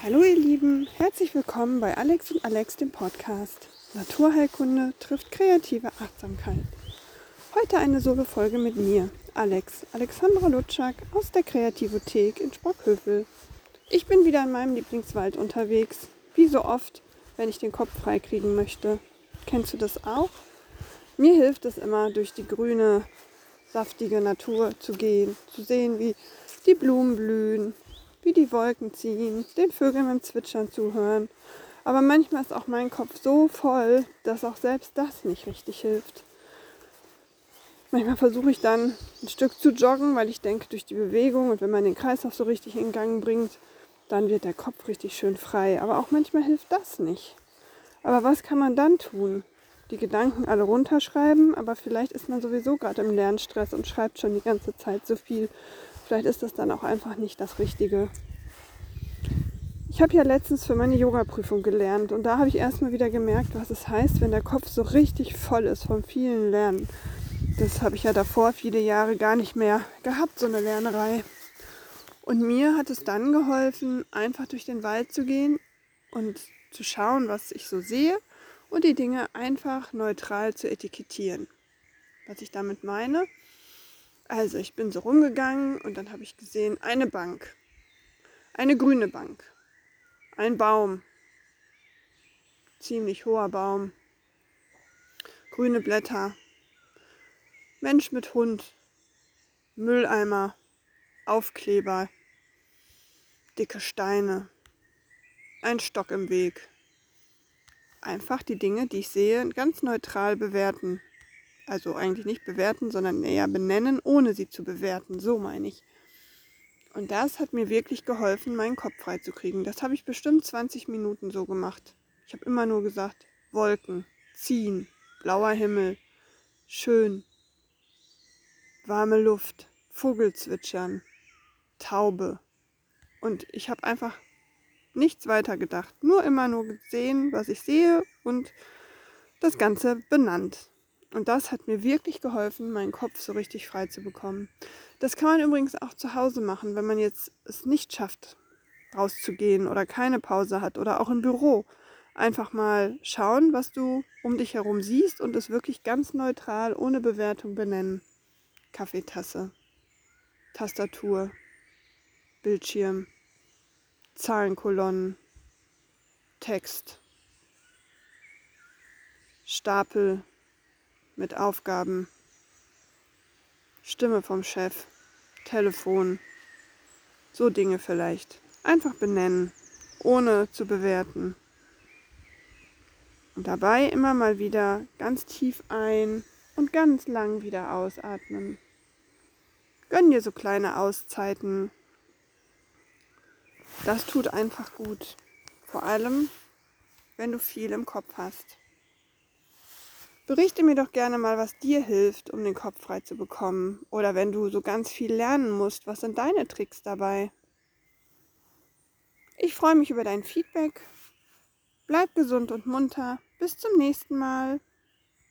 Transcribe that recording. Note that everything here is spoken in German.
Hallo ihr Lieben, herzlich willkommen bei Alex und Alex, dem Podcast. Naturheilkunde trifft kreative Achtsamkeit. Heute eine Solo-Folge mit mir, Alex, Alexandra Lutschak aus der Kreativothek in Sprockhövel. Ich bin wieder in meinem Lieblingswald unterwegs, wie so oft, wenn ich den Kopf freikriegen möchte. Kennst du das auch? Mir hilft es immer, durch die grüne, saftige Natur zu gehen, zu sehen, wie die Blumen blühen, wie die Wolken ziehen, den Vögeln beim Zwitschern zuhören. Aber manchmal ist auch mein Kopf so voll, dass auch selbst das nicht richtig hilft. Manchmal versuche ich dann ein Stück zu joggen, weil ich denke, durch die Bewegung und wenn man den Kreislauf so richtig in Gang bringt, dann wird der Kopf richtig schön frei. Aber auch manchmal hilft das nicht. Aber was kann man dann tun? Die Gedanken alle runterschreiben, aber vielleicht ist man sowieso gerade im Lernstress und schreibt schon die ganze Zeit so viel Vielleicht ist das dann auch einfach nicht das Richtige. Ich habe ja letztens für meine Yoga-Prüfung gelernt und da habe ich erstmal wieder gemerkt, was es heißt, wenn der Kopf so richtig voll ist vom vielen Lernen. Das habe ich ja davor viele Jahre gar nicht mehr gehabt, so eine Lernerei. Und mir hat es dann geholfen, einfach durch den Wald zu gehen und zu schauen, was ich so sehe und die Dinge einfach neutral zu etikettieren. Was ich damit meine, also ich bin so rumgegangen und dann habe ich gesehen, eine Bank, eine grüne Bank, ein Baum, ziemlich hoher Baum, grüne Blätter, Mensch mit Hund, Mülleimer, Aufkleber, dicke Steine, ein Stock im Weg. Einfach die Dinge, die ich sehe, ganz neutral bewerten. Also eigentlich nicht bewerten, sondern eher benennen, ohne sie zu bewerten. So meine ich. Und das hat mir wirklich geholfen, meinen Kopf frei zu kriegen. Das habe ich bestimmt 20 Minuten so gemacht. Ich habe immer nur gesagt, Wolken, ziehen, blauer Himmel, schön, warme Luft, Vogelzwitschern, Taube. Und ich habe einfach nichts weiter gedacht. Nur immer nur gesehen, was ich sehe und das Ganze benannt. Und das hat mir wirklich geholfen, meinen Kopf so richtig frei zu bekommen. Das kann man übrigens auch zu Hause machen, wenn man jetzt es nicht schafft, rauszugehen oder keine Pause hat oder auch im Büro. Einfach mal schauen, was du um dich herum siehst und es wirklich ganz neutral, ohne Bewertung benennen. Kaffeetasse, Tastatur, Bildschirm, Zahlenkolonnen, Text, Stapel, mit Aufgaben. Stimme vom Chef, Telefon, so Dinge vielleicht. Einfach benennen, ohne zu bewerten. Und dabei immer mal wieder ganz tief ein und ganz lang wieder ausatmen. Gönn dir so kleine Auszeiten. Das tut einfach gut. Vor allem, wenn du viel im Kopf hast. Berichte mir doch gerne mal, was dir hilft, um den Kopf frei zu bekommen. Oder wenn du so ganz viel lernen musst, was sind deine Tricks dabei? Ich freue mich über dein Feedback. Bleib gesund und munter. Bis zum nächsten Mal.